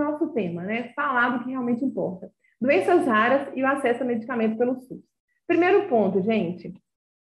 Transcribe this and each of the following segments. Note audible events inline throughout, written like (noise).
nosso tema, né? Falar do que realmente importa. Doenças raras e o acesso a medicamento pelo SUS. Primeiro ponto, gente.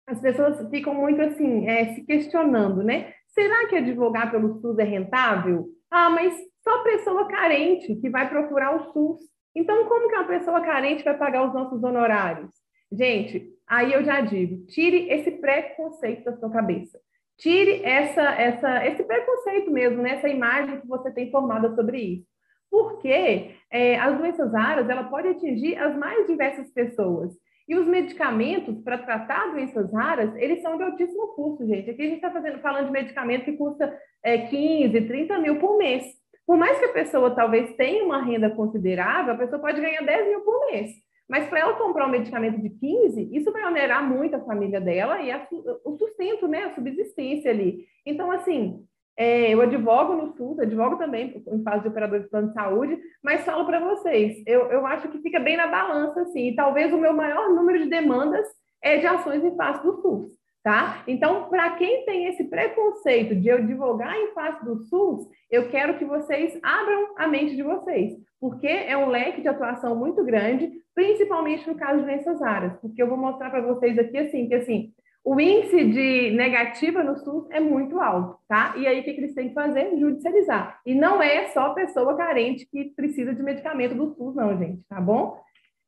As pessoas ficam muito assim, é, se questionando, né? Será que advogar pelo SUS é rentável? Ah, mas só pessoa carente que vai procurar o SUS. Então, como que uma pessoa carente vai pagar os nossos honorários? Gente, aí eu já digo, tire esse preconceito da sua cabeça. Tire essa, essa, esse preconceito mesmo, né? essa imagem que você tem formada sobre isso. Porque é, as doenças raras, ela pode atingir as mais diversas pessoas. E os medicamentos para tratar doenças raras, eles são de altíssimo custo, gente. Aqui a gente está falando de medicamento que custa é, 15, 30 mil por mês. Por mais que a pessoa talvez tenha uma renda considerável, a pessoa pode ganhar 10 mil por mês. Mas para ela comprar um medicamento de 15, isso vai onerar muito a família dela e a, o sustento, né, a subsistência ali. Então, assim, é, eu advogo no SUS, advogo também em fase de operador de plano de saúde, mas falo para vocês, eu, eu acho que fica bem na balança, assim, e talvez o meu maior número de demandas é de ações em face do SUS tá? Então, para quem tem esse preconceito de eu divulgar em face do SUS, eu quero que vocês abram a mente de vocês, porque é um leque de atuação muito grande, principalmente no caso de doenças raras, porque eu vou mostrar para vocês aqui assim, que assim, o índice de negativa no SUS é muito alto, tá? E aí o que, eles têm que fazer? Judicializar. E não é só pessoa carente que precisa de medicamento do SUS, não, gente, tá bom?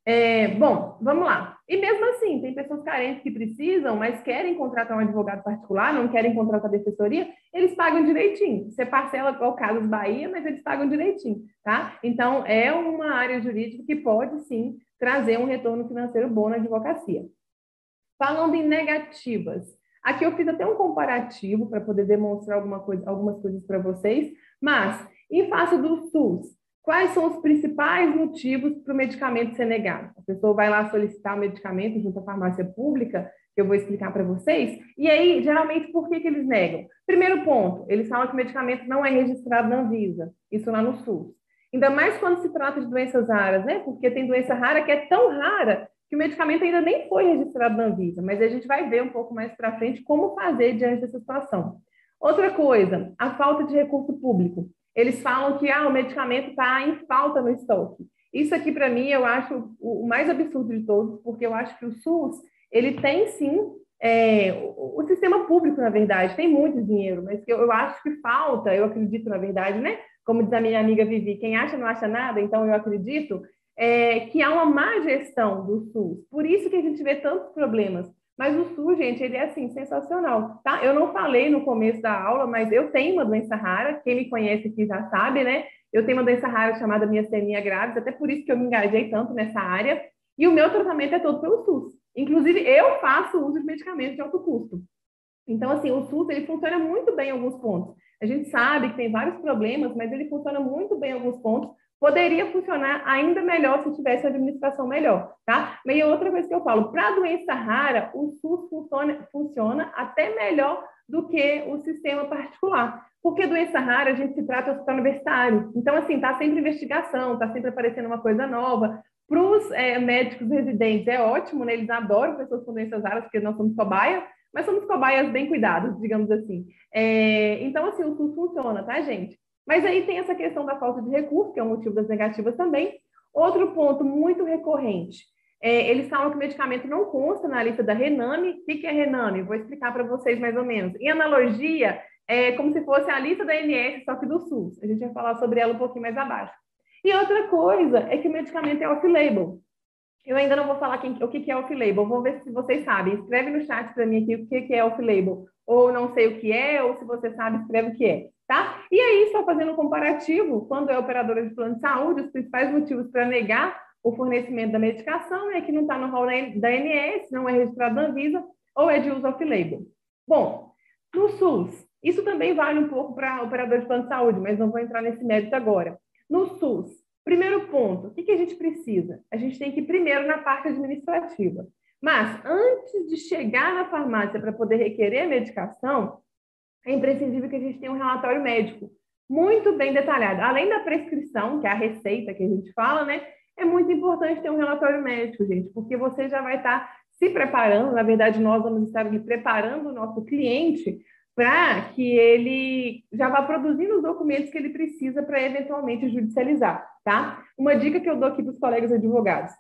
É, bom, vamos lá. E mesmo assim, tem pessoas carentes que precisam, mas querem contratar um advogado particular, não querem contratar defensoria, eles pagam direitinho. Você parcela igual Carlos Bahia, mas eles pagam direitinho, tá? Então, é uma área jurídica que pode, sim, trazer um retorno financeiro bom na advocacia. Falando em negativas, aqui eu fiz até um comparativo para poder demonstrar alguma coisa, algumas coisas para vocês, mas em face do SUS, Quais são os principais motivos para o medicamento ser negado? A pessoa vai lá solicitar o medicamento junto à farmácia pública, que eu vou explicar para vocês. E aí, geralmente, por que, que eles negam? Primeiro ponto, eles falam que o medicamento não é registrado na Anvisa, isso lá no SUS. Ainda mais quando se trata de doenças raras, né? Porque tem doença rara que é tão rara que o medicamento ainda nem foi registrado na Anvisa, mas a gente vai ver um pouco mais para frente como fazer diante dessa situação. Outra coisa, a falta de recurso público eles falam que ah, o medicamento está em falta no estoque. Isso aqui, para mim, eu acho o mais absurdo de todos, porque eu acho que o SUS, ele tem sim, é, o, sistema público, na verdade, tem muito dinheiro, mas eu, eu acho que falta, eu acredito, na verdade, né? Como diz a minha amiga Vivi, quem acha não acha nada, então eu acredito é, que há uma má gestão do SUS. Por isso que a gente vê tantos problemas. Mas o SUS, gente, ele é assim, sensacional, tá? Eu não falei no começo da aula, mas eu tenho uma doença rara, quem me conhece aqui já sabe, né? Eu tenho uma doença rara chamada miastenia graves, até por isso que eu me engajei tanto nessa área, e o meu tratamento é todo pelo SUS. Inclusive, eu faço uso de medicamentos de alto custo. Então, assim, o SUS, ele funciona muito bem em alguns pontos. A gente sabe que tem vários problemas, mas ele funciona muito bem em alguns pontos, poderia funcionar ainda melhor se tivesse administração melhor, tá? E outra coisa que eu falo, para doença rara, o SUS funciona, funciona até melhor do que o sistema particular. Porque doença rara a gente se trata no hospital universitário. Então, assim, tá sempre investigação, tá sempre aparecendo uma coisa nova. Para os é, médicos residentes é ótimo, né? Eles adoram pessoas com doenças raras, porque nós somos cobaia, mas somos cobaias bem cuidados, digamos assim. É, então, assim, o SUS funciona, tá, gente? Mas aí tem essa questão da falta de recurso, que é um motivo das negativas também. Outro ponto muito recorrente, é, eles falam que o medicamento não consta na lista da Rename. O que é Rename? Vou explicar para vocês mais ou menos. Em analogia, é como se fosse a lista da ANS, só que do SUS. A gente vai falar sobre ela um pouquinho mais abaixo. E outra coisa é que o medicamento é off-label. Eu ainda não vou falar quem, o que é off-label, vou ver se vocês sabem. Escreve no chat para mim aqui o que é off-label. Ou não sei o que é, ou se você sabe, escreve o que é tá? E aí, só fazendo um comparativo, quando é operadora de plano de saúde, os principais motivos para negar o fornecimento da medicação é que não está no rol da ANS, não é registrado na Anvisa, ou é de uso off-label. Bom, no SUS, isso também vale um pouco para operador de plano de saúde, mas não vou entrar nesse mérito agora. No SUS, primeiro ponto, o que, que a gente precisa? A gente tem que ir primeiro na parte administrativa. Mas, antes de chegar na farmácia para poder requerer a medicação, é imprescindível que a gente tenha um relatório médico muito bem detalhado. Além da prescrição, que é a receita que a gente fala, né? É muito importante ter um relatório médico, gente, porque você já vai estar se preparando, na verdade, nós vamos estar preparando o nosso cliente para que ele já vá produzindo os documentos que ele precisa para eventualmente judicializar, tá? Uma dica que eu dou aqui para os colegas advogados.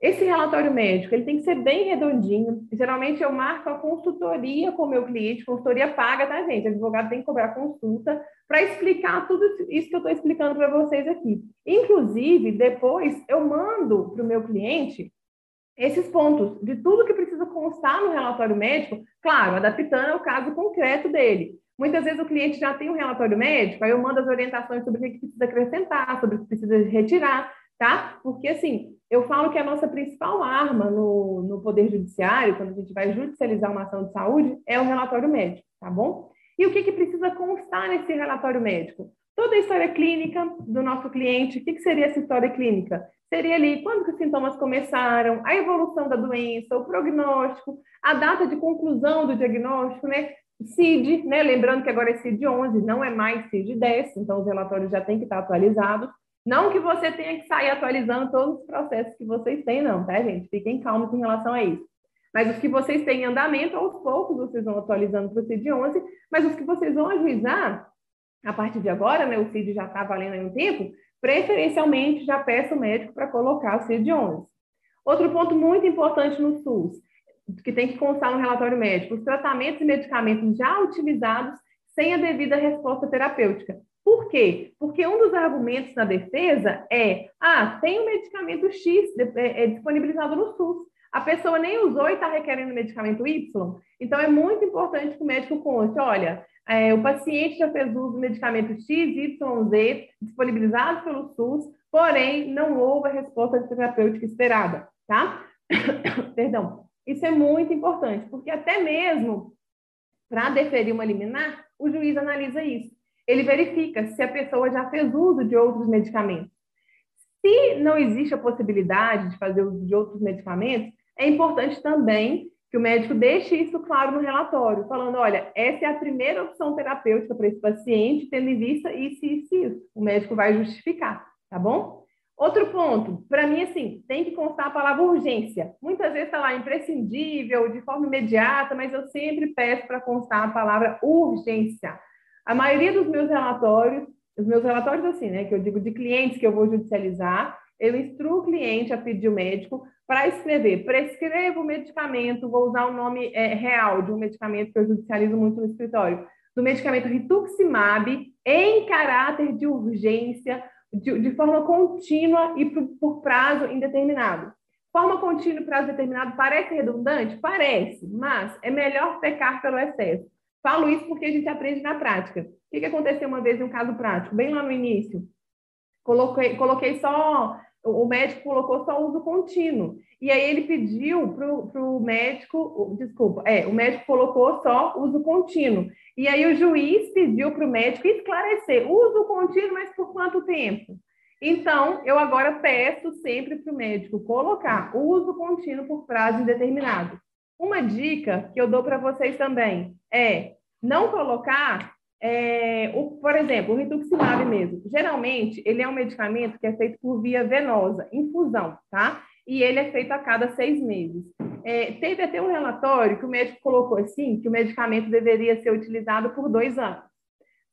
Esse relatório médico, ele tem que ser bem redondinho. Geralmente eu marco a consultoria com o meu cliente, consultoria paga, tá, gente? O advogado tem que cobrar consulta para explicar tudo isso que eu estou explicando para vocês aqui. Inclusive, depois eu mando para o meu cliente esses pontos de tudo que precisa constar no relatório médico, claro, adaptando ao caso concreto dele. Muitas vezes o cliente já tem um relatório médico, aí eu mando as orientações sobre o que precisa acrescentar, sobre o que precisa retirar, tá? Porque, assim, eu falo que a nossa principal arma no, no Poder Judiciário, quando a gente vai judicializar uma ação de saúde, é o relatório médico, tá bom? E o que, que precisa constar nesse relatório médico? Toda a história clínica do nosso cliente, o que, que seria essa história clínica? Seria ali quando que os sintomas começaram, a evolução da doença, o prognóstico, a data de conclusão do diagnóstico, né? CID, né? Lembrando que agora é CID 11, não é mais CID 10, então os relatórios já têm que estar atualizados. Não que você tenha que sair atualizando todos os processos que vocês têm, não, tá, gente? Fiquem calmos em relação a isso. Mas os que vocês têm em andamento, aos poucos vocês vão atualizando para o CID 11, mas os que vocês vão ajuizar, a partir de agora, né, o CID já está valendo aí um tempo, preferencialmente já peça o médico para colocar o CID-11. Outro ponto muito importante no SUS, que tem que constar no relatório médico, os tratamentos e medicamentos já utilizados sem a devida resposta terapêutica. Por quê? Porque um dos argumentos na defesa é: ah, tem um medicamento X é, é disponibilizado no SUS. A pessoa nem usou e está requerendo medicamento Y. Então, é muito importante que o médico conte: olha, é, o paciente já fez uso do medicamento X, Y, Z, disponibilizado pelo SUS, porém não houve a resposta terapêutica esperada, tá? (coughs) Perdão. Isso é muito importante, porque até mesmo para deferir uma liminar, o juiz analisa isso. Ele verifica se a pessoa já fez uso de outros medicamentos. Se não existe a possibilidade de fazer uso de outros medicamentos, é importante também que o médico deixe isso claro no relatório, falando, olha, essa é a primeira opção terapêutica para esse paciente, tendo em vista isso, isso isso. O médico vai justificar, tá bom? Outro ponto, para mim, assim, tem que constar a palavra urgência. Muitas vezes está lá imprescindível, de forma imediata, mas eu sempre peço para constar a palavra urgência. A maioria dos meus relatórios, os meus relatórios, assim, né, que eu digo de clientes que eu vou judicializar, eu instruo o cliente a pedir o médico para escrever, prescreva o medicamento, vou usar o nome é, real de um medicamento que eu judicializo muito no escritório, do medicamento rituximab, em caráter de urgência, de, de forma contínua e por, por prazo indeterminado. Forma contínua e prazo determinado parece redundante? Parece, mas é melhor pecar pelo excesso. Falo isso porque a gente aprende na prática. O que, que aconteceu uma vez em um caso prático? Bem lá no início, coloquei, coloquei só o médico colocou só uso contínuo. E aí ele pediu para o médico, desculpa, é, o médico colocou só uso contínuo. E aí o juiz pediu para o médico esclarecer, uso contínuo, mas por quanto tempo? Então, eu agora peço sempre para o médico colocar uso contínuo por prazo indeterminado. Uma dica que eu dou para vocês também é não colocar é, o, por exemplo, o rituximab mesmo. Geralmente, ele é um medicamento que é feito por via venosa, infusão, tá? E ele é feito a cada seis meses. É, teve até um relatório que o médico colocou assim, que o medicamento deveria ser utilizado por dois anos.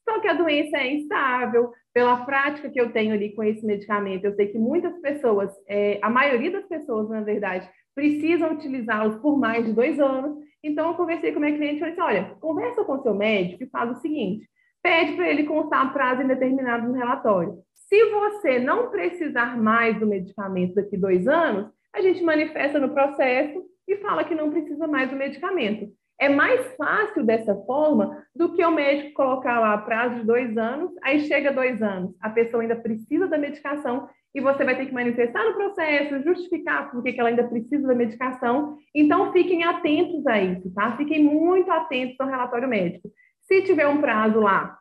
Só que a doença é instável, pela prática que eu tenho ali com esse medicamento, eu sei que muitas pessoas, é, a maioria das pessoas, na verdade, precisam utilizá-los por mais de dois anos, então, eu conversei com o meu cliente e falei assim: olha, conversa com seu médico e faz o seguinte: pede para ele constar prazo indeterminado no relatório. Se você não precisar mais do medicamento daqui dois anos, a gente manifesta no processo e fala que não precisa mais do medicamento. É mais fácil dessa forma do que o médico colocar lá prazo de dois anos, aí chega dois anos, a pessoa ainda precisa da medicação e você vai ter que manifestar no processo, justificar por que ela ainda precisa da medicação. Então, fiquem atentos a isso, tá? Fiquem muito atentos ao relatório médico. Se tiver um prazo lá,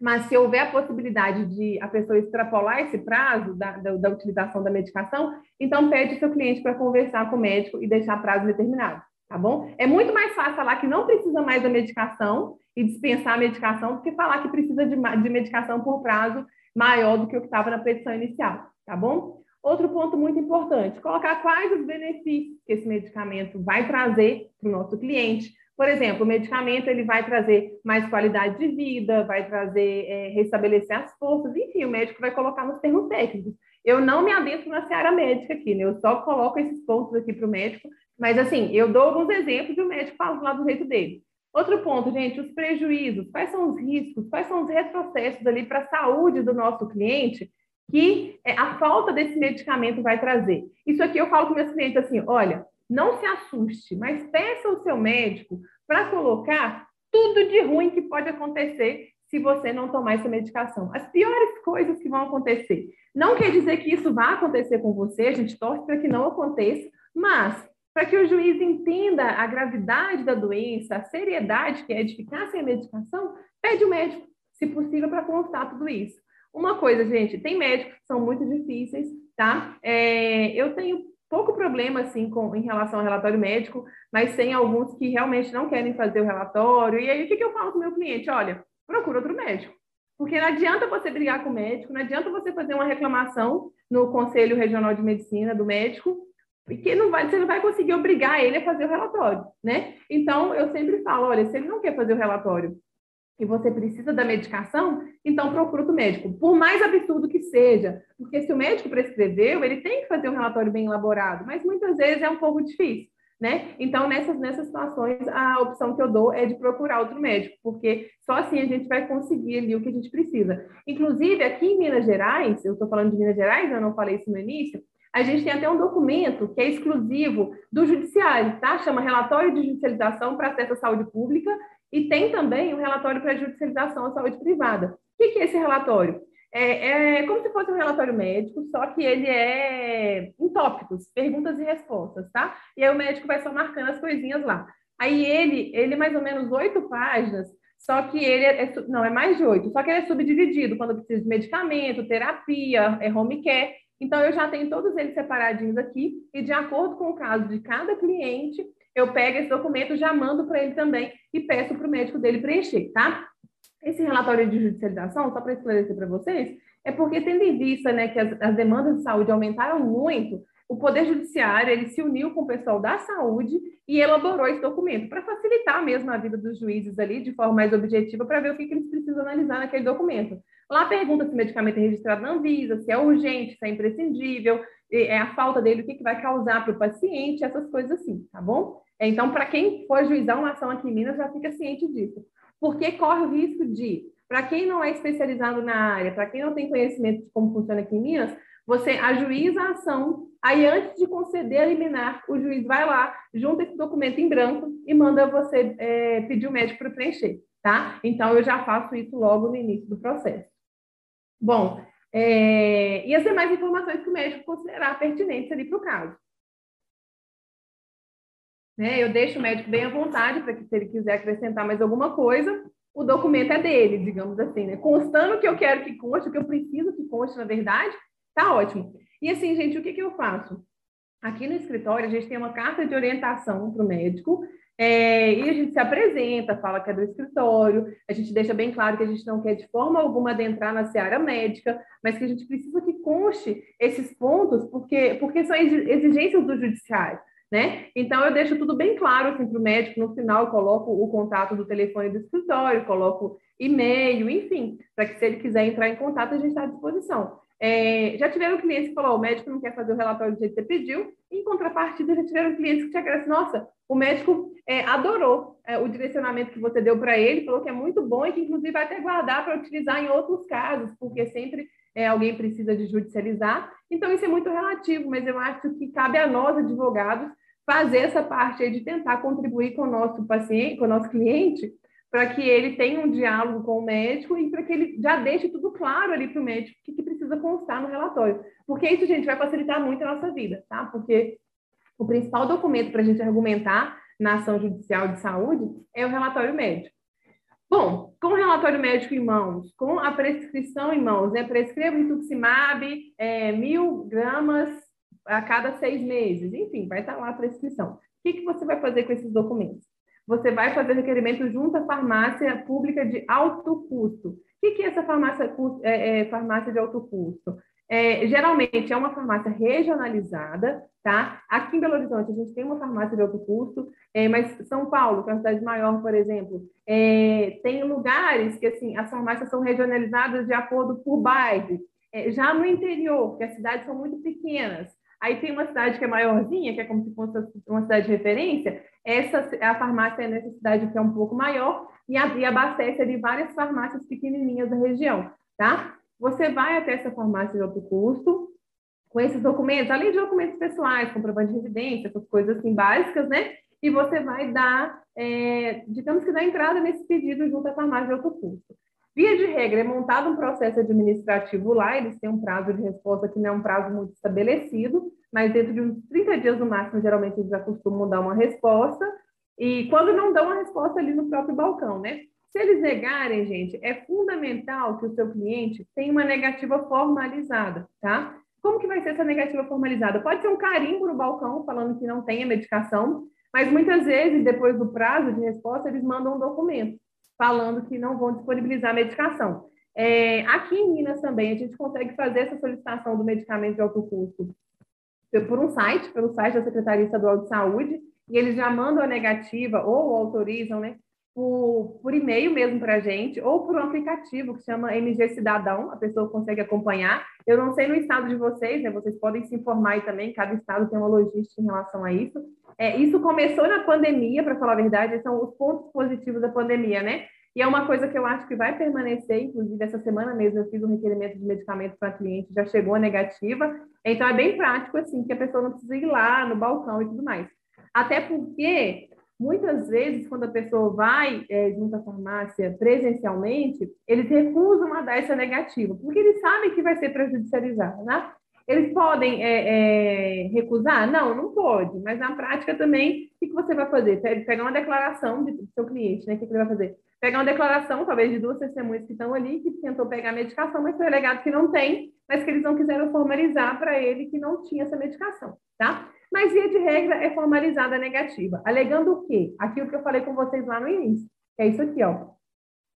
mas se houver a possibilidade de a pessoa extrapolar esse prazo da, da, da utilização da medicação, então pede seu cliente para conversar com o médico e deixar prazo determinado, tá bom? É muito mais fácil falar que não precisa mais da medicação e dispensar a medicação do que falar que precisa de, de medicação por prazo maior do que o que estava na petição inicial tá bom? Outro ponto muito importante, colocar quais os benefícios que esse medicamento vai trazer para o nosso cliente, Por exemplo, o medicamento ele vai trazer mais qualidade de vida, vai trazer, é, restabelecer as forças, enfim, o médico vai colocar nos termos técnicos. Eu não me adentro na seara médica aqui, né? Eu só coloco esses pontos aqui para o médico, mas assim, eu dou alguns exemplos e o médico fala lá do jeito dele. Outro ponto, gente, os prejuízos, quais são os riscos, quais são os retrocessos ali para a saúde do nosso cliente que é, a falta desse medicamento vai trazer. Isso aqui eu falo com meus clientes assim, olha, não se assuste, mas peça ao seu médico para colocar tudo de ruim que pode acontecer se você não tomar essa medicação. As piores coisas que vão acontecer. Não quer dizer que isso vai acontecer com você, a gente torce para que não aconteça, mas para que o juiz entenda a gravidade da doença, a seriedade que é de ficar sem a medicação, pede o médico, se possível, para constar tudo isso. Uma coisa, gente, tem médicos que são muito difíceis, tá? É, eu tenho pouco problema, assim, com, em relação ao relatório médico, mas tem alguns que realmente não querem fazer o relatório. E aí, o que, que eu falo com o meu cliente? Olha, procura outro médico. Porque não adianta você brigar com o médico, não adianta você fazer uma reclamação no Conselho Regional de Medicina do médico, porque não vai, você não vai conseguir obrigar ele a fazer o relatório, né? Então, eu sempre falo, olha, se ele não quer fazer o relatório e você precisa da medicação, então procura o médico, por mais absurdo que seja, porque se o médico prescreveu, ele tem que fazer um relatório bem elaborado, mas muitas vezes é um pouco difícil, né? Então, nessas, nessas situações, a opção que eu dou é de procurar outro médico, porque só assim a gente vai conseguir ali o que a gente precisa. Inclusive, aqui em Minas Gerais, eu estou falando de Minas Gerais, eu não falei isso no início, a gente tem até um documento que é exclusivo do judiciário, tá? Chama Relatório de Judicialização para Acesso à Saúde Pública, e tem também um relatório para judicialização à saúde privada. O que, é esse relatório? É, é, como se fosse um relatório médico, só que ele é em tópicos, perguntas e respostas, tá? E aí o médico vai só marcando as coisinhas lá. Aí ele, ele é mais ou menos oito páginas, só que ele é, é, não, é mais de oito, só que ele é subdividido quando precisa de medicamento, terapia, é home care. Então, eu já tenho todos eles separadinhos aqui, e de acordo com o caso de cada cliente, eu pego esse documento, já mando para ele também e peço para o médico dele preencher, tá? Esse relatório de judicialização, só para esclarecer para vocês, é porque, tendo em vista né, que as, as, demandas de saúde aumentaram muito, o Poder Judiciário ele se uniu com o pessoal da saúde e elaborou esse documento para facilitar mesmo a vida dos juízes ali de forma mais objetiva para ver o que, que eles precisam analisar naquele documento. Lá pergunta se o medicamento é registrado na Anvisa, se é urgente, se é imprescindível, é a falta dele, o que, que vai causar para o paciente, essas coisas assim, tá bom? Então, para quem for juizar uma ação aqui em Minas, já fica ciente disso. Porque corre o risco de, para quem não é especializado na área, para quem não tem conhecimento de como funciona aqui em Minas, você ajuiza a ação, aí antes de conceder a liminar, o juiz vai lá, junta esse documento em branco e manda você é, pedir o médico para preencher, tá? Então, eu já faço isso logo no início do processo. Bom, é, e as demais informações que o médico considerar pertinentes ali para o caso. Né? Eu deixo o médico bem à vontade para que, se ele quiser acrescentar mais alguma coisa, o documento é dele, digamos assim, né? Constando que eu quero que conste, o que eu preciso que conste, na verdade, tá ótimo. E assim, gente, o que, que eu faço? Aqui no escritório, a gente tem uma carta de orientação para o médico, é, e a gente se apresenta, fala que é do escritório, a gente deixa bem claro que a gente não quer de forma alguma adentrar na seara médica, mas que a gente precisa que conste esses pontos, porque, porque são exigências do judiciário. Né? Então, eu deixo tudo bem claro assim, para o médico. No final, coloco o contato do telefone do escritório, coloco e-mail, enfim, para que se ele quiser entrar em contato, a gente está à disposição. É, já tiveram clientes que falaram, o médico não quer fazer o relatório do jeito que você pediu, em contrapartida, já tiveram clientes que te agradecem, nossa, o médico é, adorou é, o direcionamento que você deu para ele, falou que é muito bom e que, inclusive, vai até guardar para utilizar em outros casos, porque sempre é, alguém precisa de judicializar. Então, isso é muito relativo, mas eu acho que cabe a nós, advogados, fazer essa parte de tentar contribuir com o nosso paciente, com o nosso cliente, para que ele tenha um diálogo com o médico e para que ele já deixe tudo claro ali para o médico o que, que, precisa constar no relatório. Porque isso, gente, vai facilitar muito a nossa vida, tá? Porque o principal documento para a gente argumentar na ação judicial de saúde é o relatório médico. Bom, com o relatório médico em mãos, com a prescrição em mãos, né? Prescreva rituximab é, mil gramas a cada seis meses, enfim, vai estar lá a prescrição. O que, que você vai fazer com esses documentos? Você vai fazer requerimento junto à farmácia pública de alto custo. O que, é essa farmácia, é, é, farmácia de alto custo? É, geralmente é uma farmácia regionalizada, tá? Aqui em Belo Horizonte a gente tem uma farmácia de alto custo, é, mas São Paulo, que é uma cidade maior, por exemplo, é, tem lugares que assim as farmácias são regionalizadas de acordo por bairro. É, já no interior, que as cidades são muito pequenas, aí tem uma cidade que é maiorzinha, que é como se fosse uma cidade de referência, essa a farmácia é nessa cidade que é um pouco maior e, e abastece ali várias farmácias pequenininhas da região, tá? Você vai até essa farmácia de alto custo com esses documentos, além de documentos pessoais, comprovante de residência, essas coisas assim básicas, né? E você vai dar, é, digamos que dar entrada nesse pedido junto à farmácia de alto custo. Via de regra, é montado um processo administrativo lá, eles têm um prazo de resposta que não é um prazo muito estabelecido, mas dentro de uns 30 dias no máximo, geralmente eles já costumam dar uma resposta, e quando não dão a resposta ali no próprio balcão, né? Se eles negarem, gente, é fundamental que o seu cliente tenha uma negativa formalizada, tá? Como que vai ser essa negativa formalizada? Pode ser um carimbo no balcão falando que não tem a medicação, mas muitas vezes, depois do prazo de resposta, eles mandam um documento falando que não vão disponibilizar a medicação. É, aqui em Minas também, a gente consegue fazer essa solicitação do medicamento de alto custo por um site, pelo site da Secretaria Estadual de Saúde, e eles já mandam a negativa ou autorizam, né, por, por e-mail mesmo para a gente, ou por um aplicativo que chama MG Cidadão, a pessoa consegue acompanhar. Eu não sei no estado de vocês, né, vocês podem se informar aí também, cada estado tem uma logística em relação a isso, é, isso começou na pandemia, para falar a verdade, são os pontos positivos da pandemia, né? E é uma coisa que eu acho que vai permanecer, inclusive essa semana mesmo eu fiz um requerimento de medicamento para cliente, já chegou a negativa. Então é bem prático assim, que a pessoa não precisa ir lá no balcão e tudo mais. Até porque muitas vezes quando a pessoa vai é, junto à farmácia presencialmente, eles recusam a dar essa negativa, porque eles sabem que vai ser prejudicializada, né? Eles podem é, é, recusar? Não, não pode. Mas na prática também, o que, que você vai fazer? Pegar uma declaração do seu cliente, né? O que, que ele vai fazer? Pegar uma declaração, talvez, de duas testemunhas que estão ali, que tentou pegar a medicação, mas foi alegado que não tem, mas que eles não quiseram formalizar para ele que não tinha essa medicação, tá? Mas, via de regra, é formalizada a negativa. Alegando o quê? Aquilo que eu falei com vocês lá no início, que é isso aqui, ó.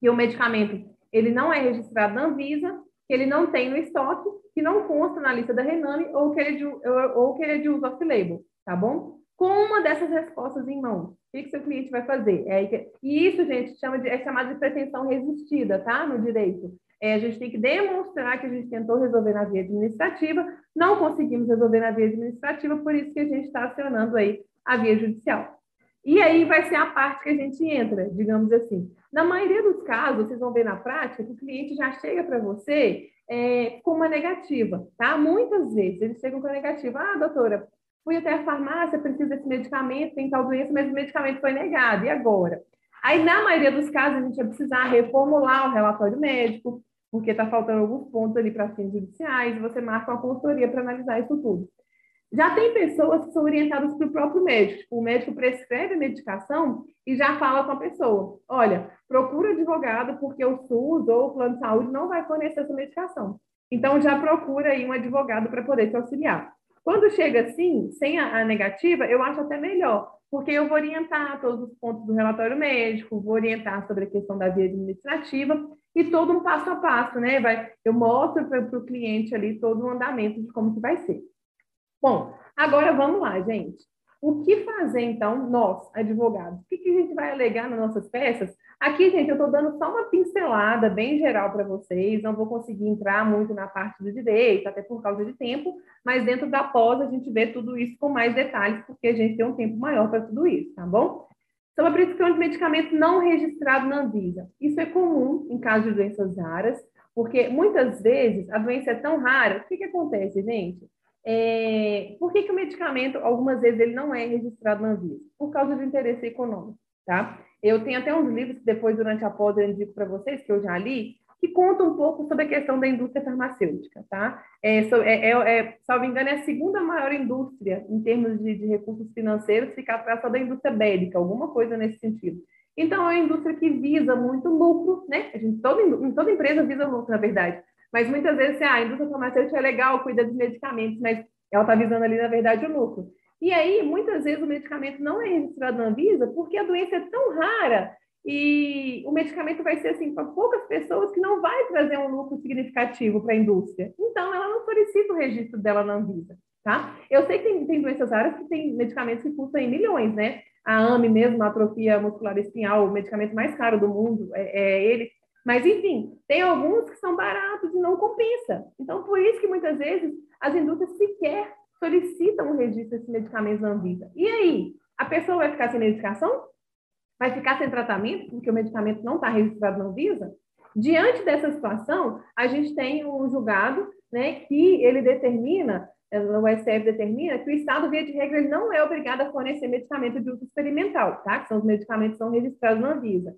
Que o medicamento, ele não é registrado na Anvisa, que ele não tem no estoque, que não consta na lista da Rename ou que ele é de, ou que ele é de uso off-label, tá bom? Com uma dessas respostas em mãos, o que, que seu cliente vai fazer? É, e isso, gente, chama de, é chamado de pretensão resistida, tá? No direito. É, a gente tem que demonstrar que a gente tentou resolver na via administrativa, não conseguimos resolver na via administrativa, por isso que a gente está acionando aí a via judicial. E aí vai ser a parte que a gente entra, digamos assim. Na maioria dos casos, vocês vão ver na prática que o cliente já chega para você é, com uma negativa, tá? Muitas vezes eles chegam com a negativa. Ah, doutora, fui até a farmácia, preciso desse medicamento, tem tal doença, mas o medicamento foi negado, e agora? Aí, na maioria dos casos, a gente vai precisar reformular o relatório médico, porque está faltando alguns pontos ali para fins judiciais, e você marca uma consultoria para analisar isso tudo. Já tem pessoas que são orientadas pelo próprio médico. Tipo, o médico prescreve a medicação e já fala com a pessoa: olha, procura advogado, porque o SUS ou o plano de saúde não vai fornecer essa medicação. Então, já procura aí um advogado para poder te auxiliar. Quando chega assim, sem a, a, negativa, eu acho até melhor, porque eu vou orientar todos os pontos do relatório médico, vou orientar sobre a questão da via administrativa e todo um passo a passo, né? Vai, eu mostro para o cliente ali todo o andamento de como que vai ser. Bom, agora vamos lá, gente. O que fazer, então, nós, advogados? O que, que a gente vai alegar nas nossas peças? Aqui, gente, eu estou dando só uma pincelada bem geral para vocês, não vou conseguir entrar muito na parte do direito, até por causa de tempo, mas dentro da pós a gente vê tudo isso com mais detalhes, porque a gente tem um tempo maior para tudo isso, tá bom? Sobre a prescrição de medicamento não registrado na Anvisa. Isso é comum em caso de doenças raras, porque muitas vezes a doença é tão rara, o que, que acontece, gente? É, por que, que o medicamento, algumas vezes, ele não é registrado na Anvisa? Por causa do interesse econômico, tá? Eu tenho até uns livros que depois, durante a pós, eu indico para vocês, que eu já li, que contam um pouco sobre a questão da indústria farmacêutica, tá? É, é, é, é salvo engano, é a segunda maior indústria em termos de, de recursos financeiros, fica atrás só da indústria bélica, alguma coisa nesse sentido. Então, é uma indústria que visa muito lucro, né? A gente, toda, toda empresa visa lucro, na verdade. Mas muitas vezes, ah, a indústria farmacêutica é legal, cuida dos medicamentos, mas ela está visando ali, na verdade, o lucro. E aí, muitas vezes, o medicamento não é registrado na Anvisa porque a doença é tão rara e o medicamento vai ser assim para poucas pessoas que não vai trazer um lucro significativo para a indústria. Então, ela não solicita o registro dela na Anvisa, tá? Eu sei que tem, tem doenças raras que tem medicamentos que custam em milhões, né? A AME mesmo, a atrofia muscular espinhal, o medicamento mais caro do mundo é, é ele. Mas, enfim, tem alguns que são baratos e não compensa. Então, por isso que muitas vezes as indústrias sequer solicitam o registro desses medicamentos na Anvisa. E aí, a pessoa vai ficar sem medicação? Vai ficar sem tratamento, porque o medicamento não está registrado na Anvisa? Diante dessa situação, a gente tem um julgado né, que ele determina, o STF determina, que o Estado, via de regra, ele não é obrigado a fornecer medicamento de uso experimental, tá? que são os medicamentos que são registrados na Anvisa.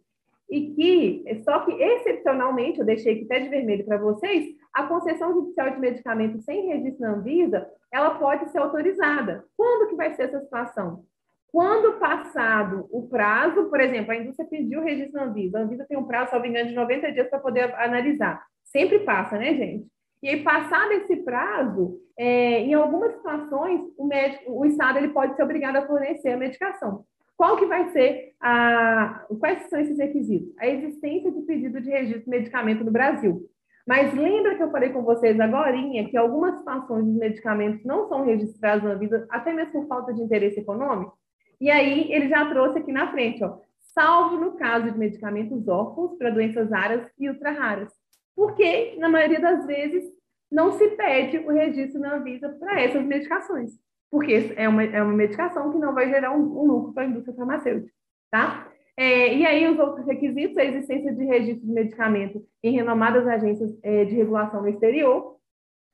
E que, só que excepcionalmente, eu deixei aqui até de vermelho para vocês, a concessão judicial de medicamento sem registro na Anvisa, ela pode ser autorizada. Quando que vai ser essa situação? Quando passado o prazo, por exemplo, a indústria pediu o registro na Anvisa, a Anvisa tem um prazo, salvo engano, de 90 dias para poder analisar. Sempre passa, né, gente? E aí, passado esse prazo, é, em algumas situações, o, médico, o Estado ele pode ser obrigado a fornecer a medicação. Qual que vai ser a... Quais são esses requisitos? A existência de pedido de registro de medicamento no Brasil. Mas lembra que eu falei com vocês agora que algumas situações dos medicamentos não são registrados na vida, até mesmo por falta de interesse econômico? E aí ele já trouxe aqui na frente, ó, salvo no caso de medicamentos órfãos para doenças raras e ultra raras. Porque, na maioria das vezes, não se pede o registro na Anvisa para essas medicações. Porque é uma, é uma medicação que não vai gerar um, um lucro para a indústria farmacêutica, tá? É, e aí, os outros requisitos, a existência de registro de medicamento em renomadas agências é, de regulação no exterior. O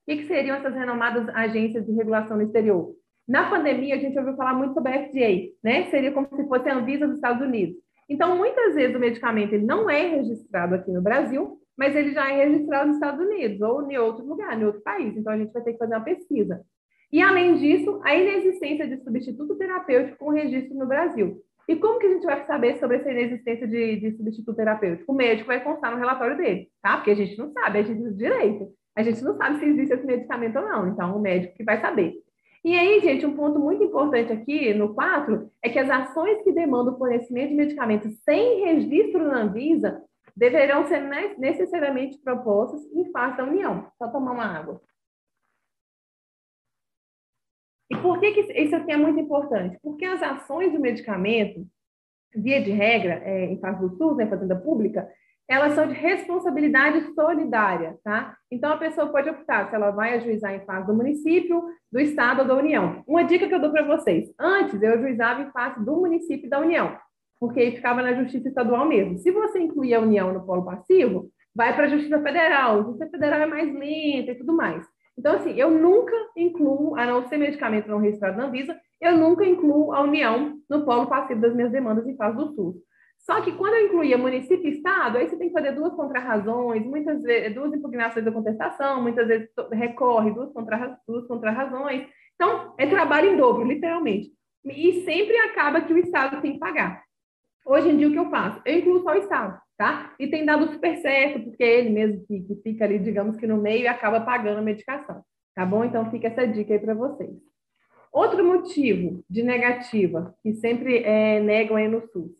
que, seriam essas renomadas agências de regulação no exterior? Na pandemia, a gente ouviu falar muito sobre a FDA, né? Seria como se fosse a Anvisa dos Estados Unidos. Então, muitas vezes o medicamento ele não é registrado aqui no Brasil, mas ele já é registrado nos Estados Unidos ou em outro lugar, em outro país. Então, a gente vai ter que fazer uma pesquisa. E, além disso, a inexistência de substituto terapêutico com registro no Brasil. E como que a gente vai saber sobre essa inexistência de, de substituto terapêutico? O médico vai constar no relatório dele, tá? Porque a gente não sabe, a gente tem direito. A gente não sabe se existe esse medicamento ou não. Então, o médico que vai saber. E aí, gente, um ponto muito importante aqui no 4 é que as ações que demandam o fornecimento de medicamentos sem registro na Anvisa deverão ser necessariamente propostas em face da União. Só tomar uma água. E por que, que isso aqui é muito importante? Porque as ações do medicamento, via de regra, é, em fase do SUS, né, fazenda pública, elas são de responsabilidade solidária, tá? Então, a pessoa pode optar se ela vai ajuizar em fase do município, do estado ou da União. Uma dica que eu dou para vocês: antes eu ajuizava em fase do município e da União, porque aí ficava na Justiça Estadual mesmo. Se você incluir a União no polo passivo, vai para a Justiça Federal. A Justiça Federal é mais lenta e tudo mais. Então, assim, eu nunca incluo, a não ser medicamento não registrado na Anvisa, eu nunca incluo a União no polo passivo das minhas demandas em fase do SUS. Só que quando eu incluía município e estado, aí você tem que fazer duas contrarrazões, muitas vezes, duas impugnações da contestação, muitas vezes recorre duas, contra, duas contrarrazões. Então, é trabalho em dobro, literalmente. E sempre acaba que o estado tem que pagar. Hoje em dia, o que eu faço? Eu incluo só o estado, tá? E tem dado super certo, porque é ele mesmo que, que fica ali, digamos que no meio, e acaba pagando a medicação, tá bom? Então, fica essa dica aí para vocês. Outro motivo de negativa, que sempre é, negam aí no SUS,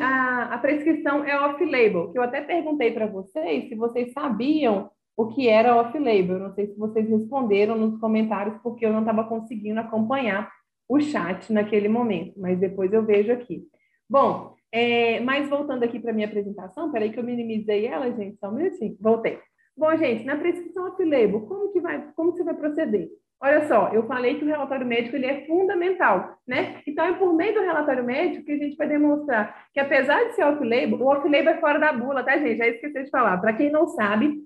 a, a prescrição é off-label, que eu até perguntei para vocês se vocês sabiam o que era off-label. Não sei se vocês responderam nos comentários, porque eu não estava conseguindo acompanhar o chat naquele momento, mas depois eu vejo aqui. Bom, é, mas voltando aqui para minha apresentação, peraí que eu minimizei ela, gente, só um minutinho, voltei. Bom, gente, na prescrição off-label, como que vai, como que você vai proceder? Olha só, eu falei que o relatório médico ele é fundamental, né? Então, é por meio do relatório médico que a gente vai demonstrar que, apesar de ser off-label, o off-label é fora da bula, tá, gente? Já esqueci de falar. Para quem não sabe,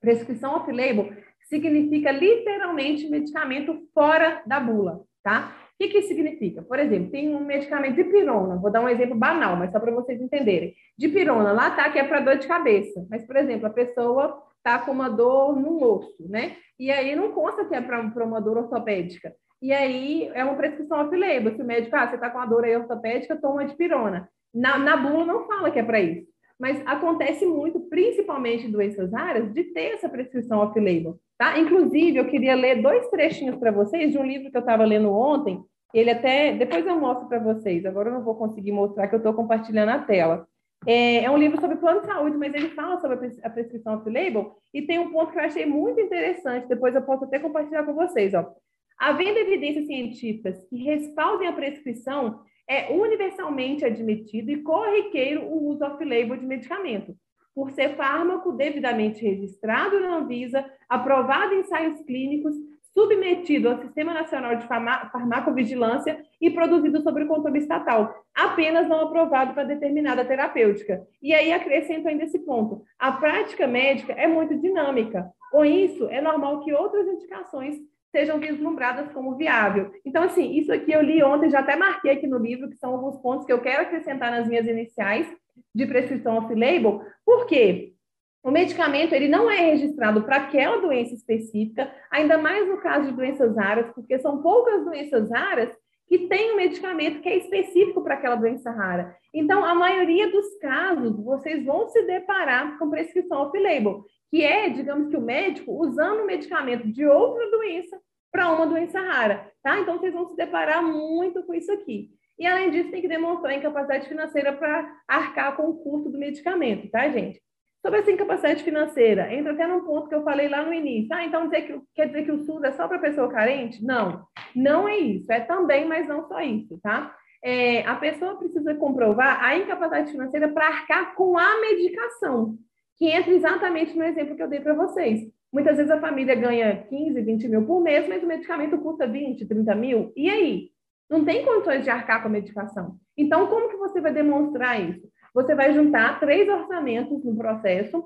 prescrição off-label significa literalmente medicamento fora da bula, tá? O que, significa? Por exemplo, tem um medicamento de pirona, vou dar um exemplo banal, mas só para vocês entenderem. De pirona, lá tá que é para dor de cabeça, mas, por exemplo, a pessoa tá com uma dor no osso, né? E aí não consta que é para uma dor ortopédica. E aí é uma prescrição off-label. Se o médico, ah, você está com uma dor aí ortopédica, toma de pirona. Na, na bula não fala que é para isso. Mas acontece muito, principalmente em doenças raras, de ter essa prescrição off-label. Tá? Inclusive, eu queria ler dois trechinhos para vocês de um livro que eu estava lendo ontem. Ele até. Depois eu mostro para vocês. Agora eu não vou conseguir mostrar, que eu estou compartilhando a tela. É, é, um livro sobre plano de saúde, mas ele fala sobre a prescrição off-label e tem um ponto que eu achei muito interessante, depois eu posso até compartilhar com vocês. Ó. Havendo evidências científicas que respaldem a prescrição, é universalmente admitido e corriqueiro o uso off-label de medicamento, por ser fármaco devidamente registrado na Anvisa, aprovado em ensaios clínicos, submetido ao Sistema Nacional de Farmacovigilância e produzido sob o controle estatal, apenas não aprovado para determinada terapêutica. E aí acrescento ainda esse ponto. A prática médica é muito dinâmica. Com isso, é normal que outras indicações sejam vislumbradas como viável. Então, assim, isso aqui eu li ontem, já até marquei aqui no livro, que são alguns pontos que eu quero acrescentar nas minhas iniciais de prescrição off-label. Por quê? O medicamento ele não é registrado para aquela doença específica, ainda mais no caso de doenças raras, porque são poucas doenças raras que têm um medicamento que é específico para aquela doença rara. Então, a maioria dos casos, vocês vão se deparar com prescrição off-label, que é, digamos que o médico usando o medicamento de outra doença para uma doença rara, tá? Então, vocês vão se deparar muito com isso aqui. E, além disso, tem que demonstrar incapacidade financeira para arcar com o custo do medicamento, tá, gente? Sobre essa incapacidade financeira, entra até num ponto que eu falei lá no início. Ah, então dizer que, quer dizer que o SUS é só para pessoa carente? Não, não é isso. É também, mas não só isso, tá? É, a pessoa precisa comprovar a incapacidade financeira para arcar com a medicação, que entra exatamente no exemplo que eu dei para vocês. Muitas vezes a família ganha 15, 20 mil por mês, mas o medicamento custa 20, 30 mil. E aí? Não tem condições de arcar com a medicação. Então, como que você vai demonstrar isso? Você vai juntar três orçamentos no processo.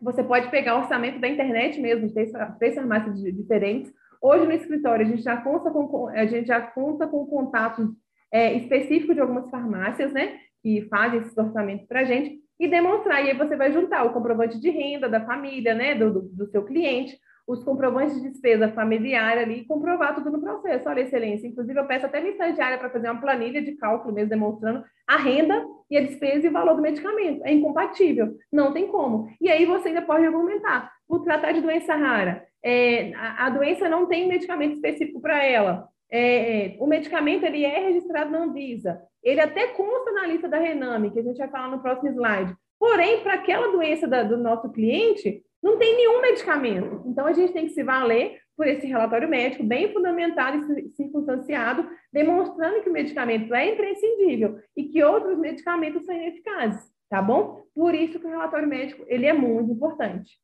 Você pode pegar o orçamento da internet mesmo, de três, três farmácias diferentes. Hoje no escritório a gente já conta com, a gente já conta com contatos é, específicos de algumas farmácias, né, que fazem esses orçamentos para a gente e demonstrar. E aí você vai juntar o comprovante de renda da família, né, do, do, do seu cliente, os comprovantes de despesa familiar ali e comprovar tudo no processo. Olha, excelência. Inclusive, eu peço até minha estagiária para fazer uma planilha de cálculo mesmo, demonstrando a renda e a despesa e o valor do medicamento. É incompatível, não tem como. E aí você ainda pode argumentar. Por tratar de doença rara, é, a, a, doença não tem medicamento específico para ela. É, o medicamento ele é registrado na Anvisa. Ele até consta na lista da Rename, que a gente vai falar no próximo slide. Porém, para aquela doença da, do nosso cliente, não tem nenhum medicamento. Então, a gente tem que se valer por esse relatório médico bem fundamentado e circunstanciado, demonstrando que o medicamento é imprescindível e que outros medicamentos são ineficazes, tá bom? Por isso que o relatório médico, ele é muito importante.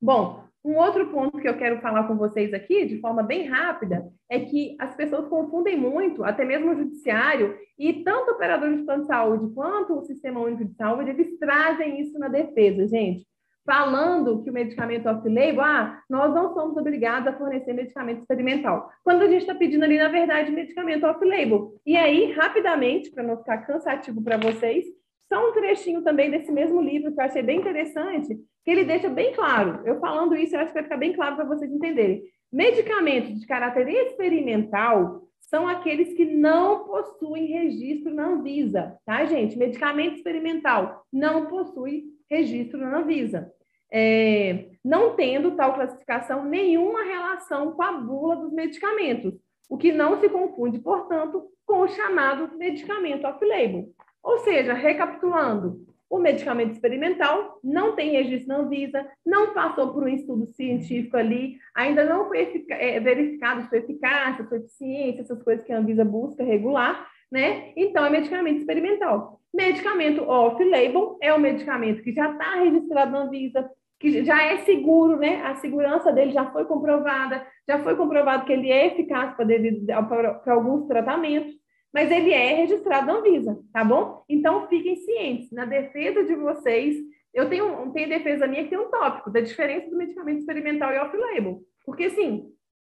Bom, um outro ponto que eu quero falar com vocês aqui, de forma bem rápida, é que as pessoas confundem muito, até mesmo o judiciário, e tanto o operador de plano de saúde quanto o Sistema Único de Saúde, eles trazem isso na defesa, gente falando que o medicamento off-label, ah, nós não somos obrigados a fornecer medicamento experimental. Quando a gente está pedindo ali, na verdade, medicamento off-label. E aí, rapidamente, para não ficar cansativo para vocês, só um trechinho também desse mesmo livro que eu achei bem interessante, que ele deixa bem claro. Eu falando isso, eu acho que vai ficar bem claro para vocês entenderem. Medicamentos de caráter experimental são aqueles que não possuem registro na Anvisa, tá, gente? Medicamento experimental não possui registro na Anvisa. É, não tendo tal classificação nenhuma relação com a bula dos medicamentos, o que não se confunde, portanto, com o chamado medicamento off-label. Ou seja, recapitulando, o medicamento experimental não tem registro na Anvisa, não passou por um estudo científico ali, ainda não foi é, verificado sua eficácia, sua eficiência, essas coisas que a Anvisa busca regular, né? Então, é medicamento experimental. Medicamento off-label é um medicamento que já está registrado na Anvisa, que já é seguro, né? A segurança dele já foi comprovada, já foi comprovado que ele é eficaz para alguns tratamentos, mas ele é registrado na Anvisa, tá bom? Então, fiquem cientes, na defesa de vocês, eu tenho, tenho defesa minha que tem um tópico da diferença do medicamento experimental e off-label, porque, assim,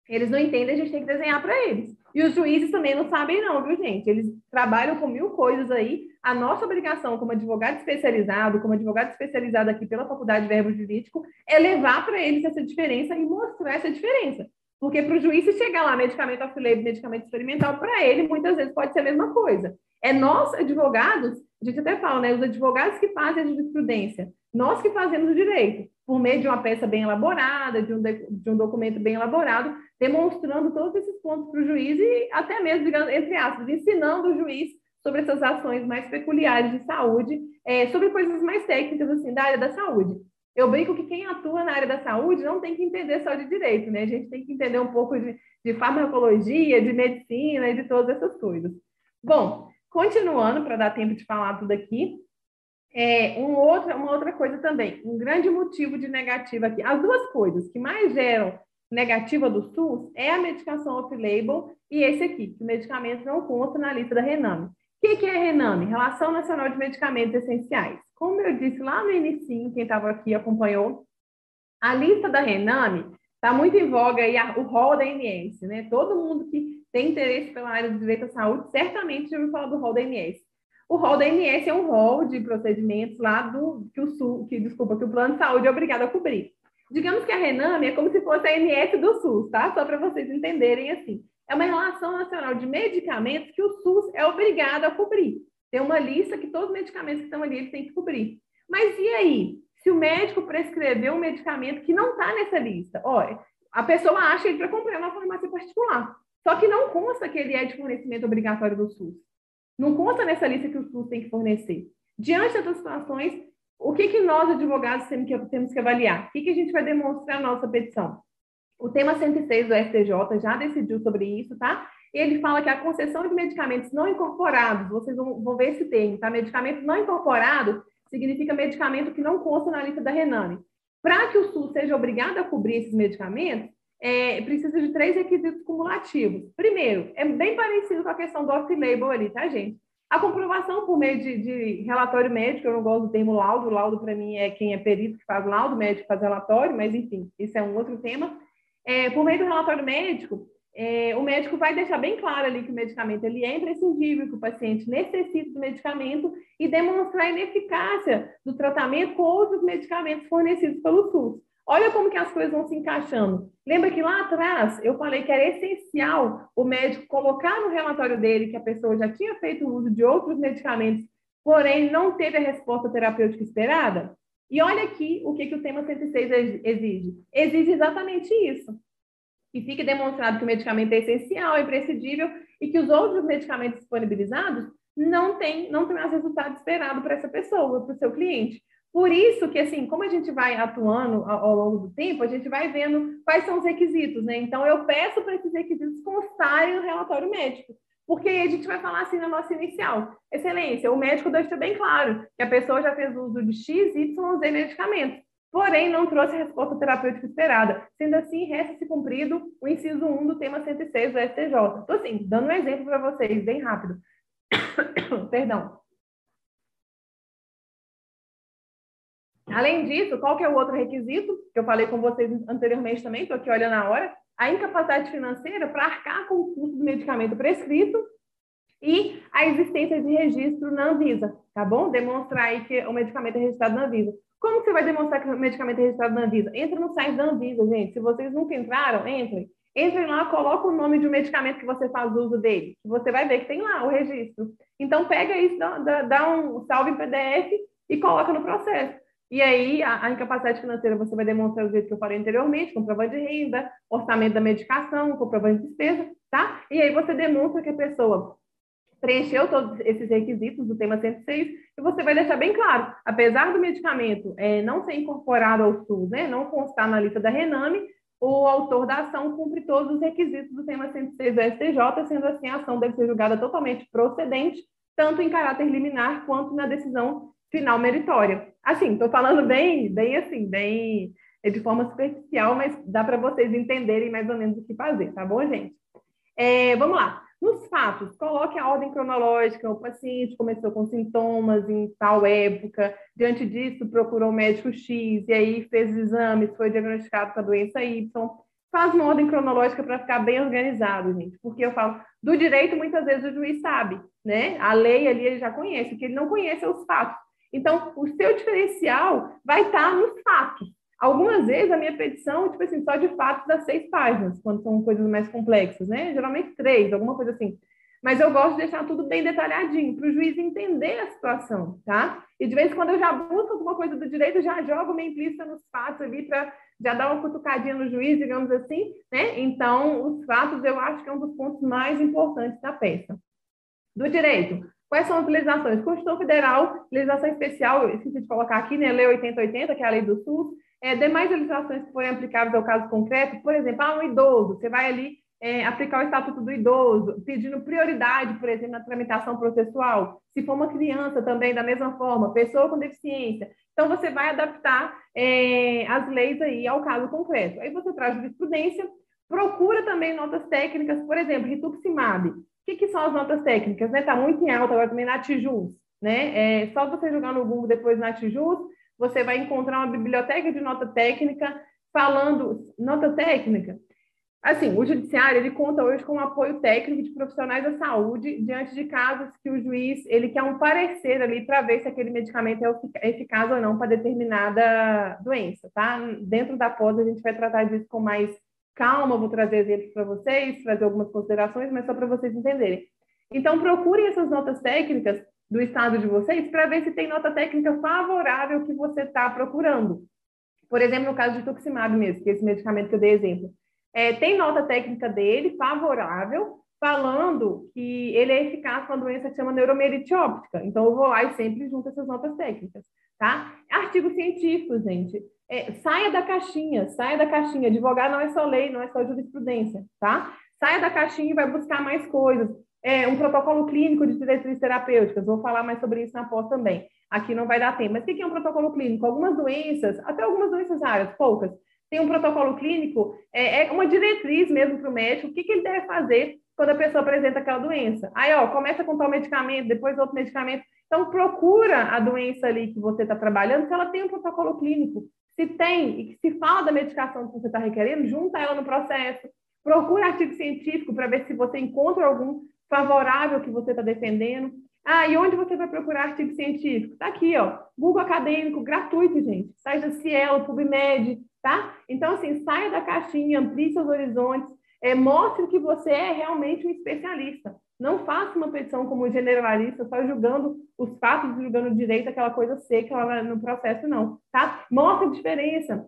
eles não entendem, a gente tem que desenhar para eles. E os juízes também não sabem, não, viu, gente? Eles trabalham com mil coisas aí. A nossa obrigação como advogado especializado, como advogado especializado aqui pela Faculdade de Verbo Jurídico, é levar para eles essa diferença e mostrar essa diferença. Porque para o juiz, chegar lá, medicamento off-label, medicamento experimental, para ele, muitas vezes pode ser a mesma coisa. É nós, advogados, a gente até fala, né? Os advogados que fazem a jurisprudência, nós que fazemos o direito, por meio de uma peça bem elaborada, de um, de, de um documento bem elaborado, demonstrando todos esses pontos para o juiz e até mesmo, entre aspas, ensinando o juiz sobre essas ações mais peculiares de saúde, é, sobre coisas mais técnicas, assim, da área da saúde. Eu brinco que quem atua na área da saúde não tem que entender só de direito, né? A gente tem que entender um pouco de, de farmacologia, de medicina e de todas essas coisas. Bom, continuando, para dar tempo de falar tudo aqui, é, um outro, uma outra coisa também, um grande motivo de negativa aqui. As duas coisas que mais geram negativa do SUS é a medicação off-label e esse aqui, que o medicamento não consta na lista da Rename. O que, que é a Rename? Relação Nacional de Medicamentos Essenciais. Como eu disse lá no início, quem estava aqui acompanhou, a lista da Rename está muito em voga aí o rol da MS, né? Todo mundo que tem interesse pela área do direito à saúde certamente já ouviu falar do rol da MS. O rol da MS é um rol de procedimentos lá do que o SUS, que desculpa, que o plano de saúde é obrigado a cobrir. Digamos que a Rename é como se fosse a MS do SUS, tá? Só para vocês entenderem assim. É uma relação nacional de medicamentos que o SUS é obrigado a cobrir. Tem uma lista que todos os medicamentos que estão ali eles têm que cobrir. Mas e aí? Se o médico prescreveu um medicamento que não está nessa lista, olha, a pessoa acha ele para comprar na farmácia particular. Só que não consta que ele é de fornecimento obrigatório do SUS. Não consta nessa lista que o SUS tem que fornecer. Diante dessas situações, o que, que nós, advogados, temos que, temos que avaliar? O que, que a gente vai demonstrar na nossa petição? O tema 106 do STJ já decidiu sobre isso, tá? Ele fala que a concessão de medicamentos não incorporados, vocês vão, vão ver esse termo, tá? Medicamento não incorporado significa medicamento que não consta na lista da Rename. Para que o SUS seja obrigado a cobrir esses medicamentos, é, precisa de três requisitos cumulativos. Primeiro, é bem parecido com a questão do off-label ali, tá, gente? A comprovação por meio de, de, relatório médico, eu não gosto do termo laudo, laudo para mim é quem é perito que faz laudo, médico faz relatório, mas enfim, isso é um outro tema. É, por meio do relatório médico, é, o médico vai deixar bem claro ali que o medicamento ele é imprescindível, que o paciente necessita do medicamento e demonstrar a ineficácia do tratamento com outros medicamentos fornecidos pelo SUS. Olha como que as coisas vão se encaixando. Lembra que lá atrás eu falei que era essencial o médico colocar no relatório dele que a pessoa já tinha feito uso de outros medicamentos, porém não teve a resposta terapêutica esperada? E olha aqui o que, que o tema 106 exige. Exige exatamente isso. Que fique demonstrado que o medicamento é essencial, é imprescindível e que os outros medicamentos disponibilizados não têm não tem mais resultado esperado para essa pessoa, para o seu cliente. Por isso que, assim, como a gente vai atuando ao, longo do tempo, a gente vai vendo quais são os requisitos, né? Então, eu peço para esses requisitos constarem no relatório médico, porque a gente vai falar assim na nossa inicial. Excelência, o médico deixa bem claro que a pessoa já fez uso de X, Y, Z medicamentos, porém não trouxe a resposta terapêutica esperada. Sendo assim, resta-se cumprido o inciso 1 do tema 106 do STJ. Estou, assim, dando um exemplo para vocês, bem rápido. (coughs) Perdão. Além disso, qual que é o outro requisito que eu falei com vocês anteriormente também, estou aqui olhando a hora? A incapacidade financeira para arcar com o custo do medicamento prescrito e a existência de registro na Anvisa, tá bom? Demonstrar aí que o medicamento é registrado na Anvisa. Como você vai demonstrar que o medicamento é registrado na Anvisa? Entra no site da Anvisa, gente. Se vocês nunca entraram, entrem. Entrem lá, coloca o nome de um medicamento que você faz uso dele. Você vai ver que tem lá o registro. Então, pega isso, dá, dá um salve em PDF e coloca no processo. E aí, a, a, incapacidade financeira você vai demonstrar o jeito que eu falei anteriormente, comprovante de renda, orçamento da medicação, comprovante de despesa, tá? E aí você demonstra que a pessoa preencheu todos esses requisitos do tema 106 e você vai deixar bem claro, apesar do medicamento é, não ser incorporado ao SUS, né, não constar na lista da Rename, o autor da ação cumpre todos os requisitos do tema 106 do STJ, sendo assim, a ação deve ser julgada totalmente procedente, tanto em caráter liminar quanto na decisão final meritória. Assim, estou falando bem, bem assim, bem de forma superficial, mas dá para vocês entenderem mais ou menos o que fazer, tá bom, gente? É, vamos lá. Nos fatos, coloque a ordem cronológica. O paciente começou com sintomas em tal época, diante disso procurou o médico X, e aí fez exames, foi diagnosticado com a doença Y. Faz uma ordem cronológica para ficar bem organizado, gente. Porque eu falo, do direito, muitas vezes o juiz sabe, né? A lei ali ele já conhece, o que ele não conhece é os fatos. Então, o seu diferencial vai estar nos fatos. Algumas vezes a minha petição, tipo assim, só de fatos dá seis páginas, quando são coisas mais complexas, né? Geralmente três, alguma coisa assim. Mas eu gosto de deixar tudo bem detalhadinho, para o juiz entender a situação, tá? E de vez em quando eu já busco alguma coisa do direito, já jogo minha implícita nos fatos ali para já dar uma cutucadinha no juiz, digamos assim, né? Então, os fatos eu acho que é um dos pontos mais importantes da peça. Do direito, Quais são as legislações? Constituição Federal, legislação especial, esqueci de colocar aqui, né? Lei 8080, que é a lei do SUS, é, demais legislações que forem aplicáveis ao caso concreto, por exemplo, ah, um idoso, você vai ali é, aplicar o Estatuto do Idoso, pedindo prioridade, por exemplo, na tramitação processual. Se for uma criança também, da mesma forma, pessoa com deficiência. Então, você vai adaptar é, as leis aí ao caso concreto. Aí você traz jurisprudência, procura também notas técnicas, por exemplo, rituximab. O que, que, são as notas técnicas? Está né? Tá muito em alta agora também na Tijus. Né? É, só você jogar no Google depois na Tijus, você vai encontrar uma biblioteca de nota técnica falando nota técnica Assim, o judiciário ele conta hoje com o apoio técnico de profissionais da saúde diante de casos que o juiz ele quer um parecer ali para ver se aquele medicamento é eficaz ou não para determinada doença, tá? Dentro da pós a gente vai tratar disso com mais calma, vou trazer exemplos para vocês, trazer algumas considerações, mas só para vocês entenderem. Então, procurem essas notas técnicas do estado de vocês para ver se tem nota técnica favorável que você está procurando. Por exemplo, no caso de tuximab mesmo, que é esse medicamento que eu dei exemplo. É, tem nota técnica dele favorável, falando que ele é eficaz com a doença que chama neuromerite óptica. Então, eu vou lá e sempre junto essas notas técnicas, tá? Artigos científicos, gente. É, saia da caixinha, saia da caixinha. Advogar não é só lei, não é só jurisprudência, tá? Saia da caixinha e vai buscar mais coisas. É, um protocolo clínico de diretrizes terapêuticas, vou falar mais sobre isso na pós também. Aqui não vai dar tempo. Mas o que é um protocolo clínico? Algumas doenças, até algumas doenças raras, poucas, tem um protocolo clínico, é, é uma diretriz mesmo para o médico, o que, que ele deve fazer quando a pessoa apresenta aquela doença. Aí, ó, começa com tal medicamento, depois outro medicamento. Então, procura a doença ali que você está trabalhando, se ela tem um protocolo clínico. Se tem, e se fala da medicação que você está requerendo, junta ela no processo. Procura artigo científico para ver se você encontra algum favorável que você está defendendo. Ah, e onde você vai procurar artigo científico? Está aqui, ó. Google Acadêmico, gratuito, gente. Site da Cielo, PubMed, tá? Então, assim, saia da caixinha, amplie seus horizontes, é, mostre que você é realmente um especialista. Não faça uma petição como generalista, só julgando os fatos, julgando direito, aquela coisa seca lá no processo, não, tá? Mostre a diferença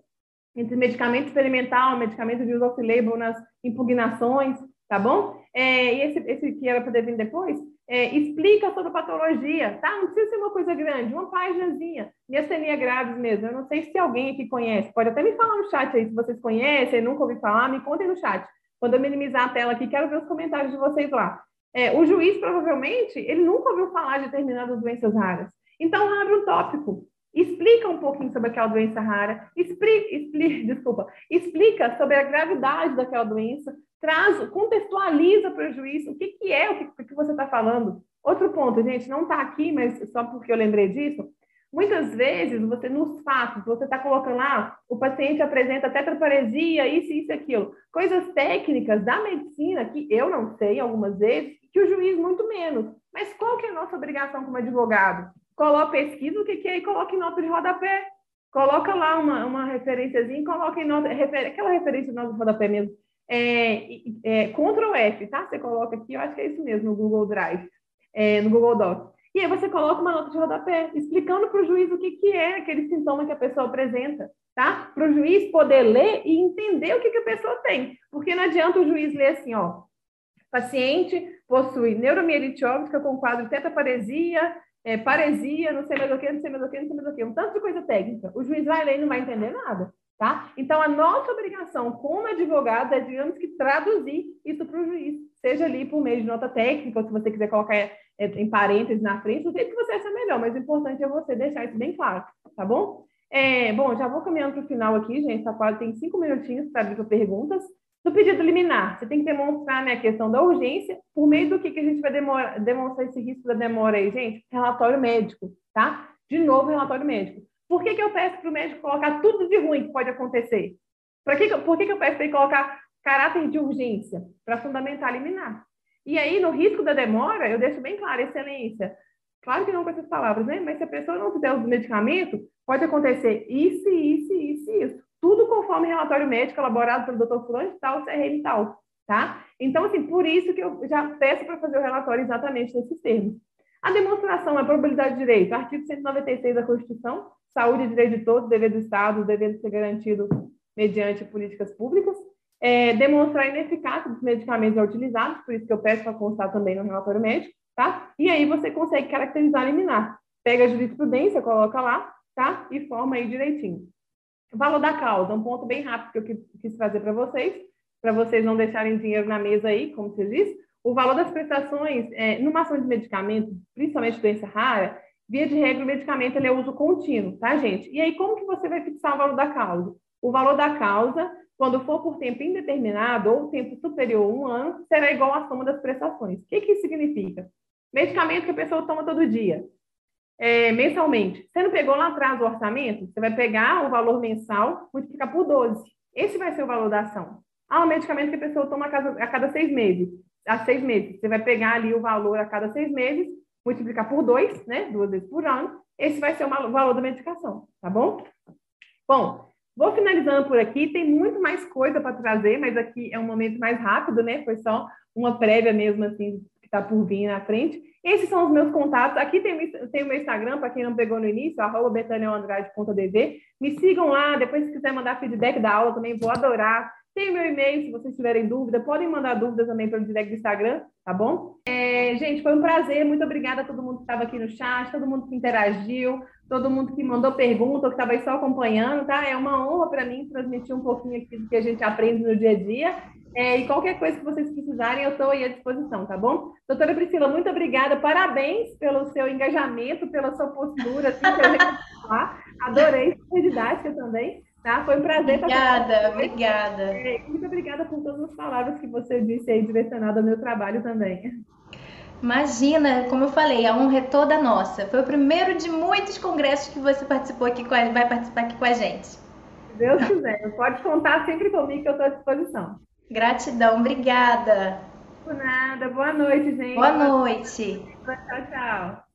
entre medicamento experimental, medicamento de uso off-label nas impugnações, tá bom? É, e esse, esse que era poder vir depois, é, explica sobre a patologia, tá? Não precisa ser uma coisa grande, uma páginazinha. Miastenia graves mesmo. Eu não sei se alguém aqui conhece. Pode até me falar no chat aí se vocês conhecem, nunca ouvi falar, me contem no chat. Quando eu minimizar a tela aqui, quero ver os comentários de vocês lá. É, o juiz, provavelmente, ele nunca ouviu falar de determinadas doenças raras. Então, abre um tópico. Explica um pouquinho sobre aquela doença rara, explica, (laughs) desculpa, explica sobre a gravidade daquela doença, traz, contextualiza para o juiz o que, que é o que, que você está falando. Outro ponto, gente, não está aqui, mas só porque eu lembrei disso. Muitas vezes, você nos fatos, você está colocando lá, ah, o paciente apresenta tetraparesia, isso, isso, aquilo. Coisas técnicas da medicina que eu não sei algumas vezes, que o juiz muito menos. Mas qual que é a nossa obrigação como advogado? Coloca pesquisa o que, que é e coloca em nota de rodapé. Coloca lá uma, uma referênciazinha, coloca em nota, refer, aquela referência de nota de rodapé mesmo é, é, Ctrl F, tá? Você coloca aqui, eu acho que é isso mesmo, no Google Drive, é, no Google Docs. E aí você coloca uma nota de rodapé, explicando para o juiz o que, que é aquele sintoma que a pessoa apresenta, tá? Para o juiz poder ler e entender o que, que a pessoa tem. Porque não adianta o juiz ler assim, ó, paciente possui neuromielite óptica com quadro tetaparesia, é, paresia, não sei mais o que, não sei mais o que, não sei mais o que, um tanto de coisa técnica. O juiz vai ler e não vai entender nada. Tá? Então, a nossa obrigação como advogado é, digamos que, traduzir isso para o juiz, seja ali por meio de nota técnica, ou se você quiser colocar é, em parênteses na frente, o jeito que você acha melhor, mas o importante é você deixar isso bem claro, tá bom? É, bom, já vou caminhando para o final aqui, gente, tá quase, tem cinco minutinhos para abrir para perguntas. No pedido liminar, você tem que demonstrar né, a questão da urgência, por meio do que, que a gente vai demora, demonstrar esse risco da demora aí, gente? Relatório médico, tá? De novo, relatório médico. Por que, que eu peço para o médico colocar tudo de ruim que pode acontecer? Por que, por que, que eu peço para ele colocar caráter de urgência? Para fundamentar liminar. E aí, no risco da demora, eu deixo bem claro, excelência. Claro que não com essas palavras, né? Mas se a pessoa não fizer o medicamento, pode acontecer isso, isso, isso, isso. Tudo conforme relatório médico elaborado pelo Dr. Fulano de tal, CRM tal, tá? Então, assim, por isso que eu já peço para fazer o relatório exatamente nesses termos. A demonstração é probabilidade de direito, artigo 196 da Constituição, saúde e direito de todos, dever do Estado, devendo ser garantido mediante políticas públicas. É, demonstrar a ineficácia dos medicamentos utilizados, por isso que eu peço para constar também no relatório médico. tá? E aí você consegue caracterizar a liminar. Pega a jurisprudência, coloca lá, tá? E forma aí direitinho. Valor da causa, um ponto bem rápido que eu quis trazer para vocês, para vocês não deixarem dinheiro na mesa aí, como você disse. O valor das prestações, é, numa ação de medicamento, principalmente doença rara, via de regra, o medicamento ele é uso contínuo, tá, gente? E aí, como que você vai fixar o valor da causa? O valor da causa, quando for por tempo indeterminado ou tempo superior a um ano, será igual à soma das prestações. O que, que isso significa? Medicamento que a pessoa toma todo dia, é, mensalmente. Você não pegou lá atrás o orçamento? Você vai pegar o valor mensal, multiplicar por 12. Esse vai ser o valor da ação. Ah, o medicamento que a pessoa toma a cada, a cada seis meses. A seis meses. Você vai pegar ali o valor a cada seis meses, multiplicar por dois, né? Duas vezes por ano. Esse vai ser o valor da medicação, tá bom? Bom, vou finalizando por aqui. Tem muito mais coisa para trazer, mas aqui é um momento mais rápido, né? Foi só uma prévia mesmo, assim, que está por vir na frente. Esses são os meus contatos. Aqui tem, tem o meu Instagram, para quem não pegou no início, arroba betaniaandrade.dv. Me sigam lá, depois se quiser mandar feedback da aula também, vou adorar. Tem meu e-mail, se vocês tiverem dúvida, podem mandar dúvidas também pelo direct do Instagram, tá bom? É, gente, foi um prazer, muito obrigada a todo mundo que estava aqui no chat, todo mundo que interagiu, todo mundo que mandou pergunta, ou que estava aí só acompanhando, tá? É uma honra para mim transmitir um pouquinho aqui do que a gente aprende no dia a dia. É, e qualquer coisa que vocês precisarem, eu estou aí à disposição, tá bom? Doutora Priscila, muito obrigada, parabéns pelo seu engajamento, pela sua postura, assim, adorei sua didática também. Tá? Foi um prazer Obrigada, obrigada. É, muito obrigada por todas as palavras que você disse aí direcionado ao meu trabalho também. Imagina, como eu falei, a honra é toda nossa. Foi o primeiro de muitos congressos que você participou aqui com a, vai participar aqui com a gente. Se Deus quiser, pode contar sempre comigo que eu estou à disposição. Gratidão, obrigada. Por nada, boa noite, gente. Boa noite. Tchau, tchau.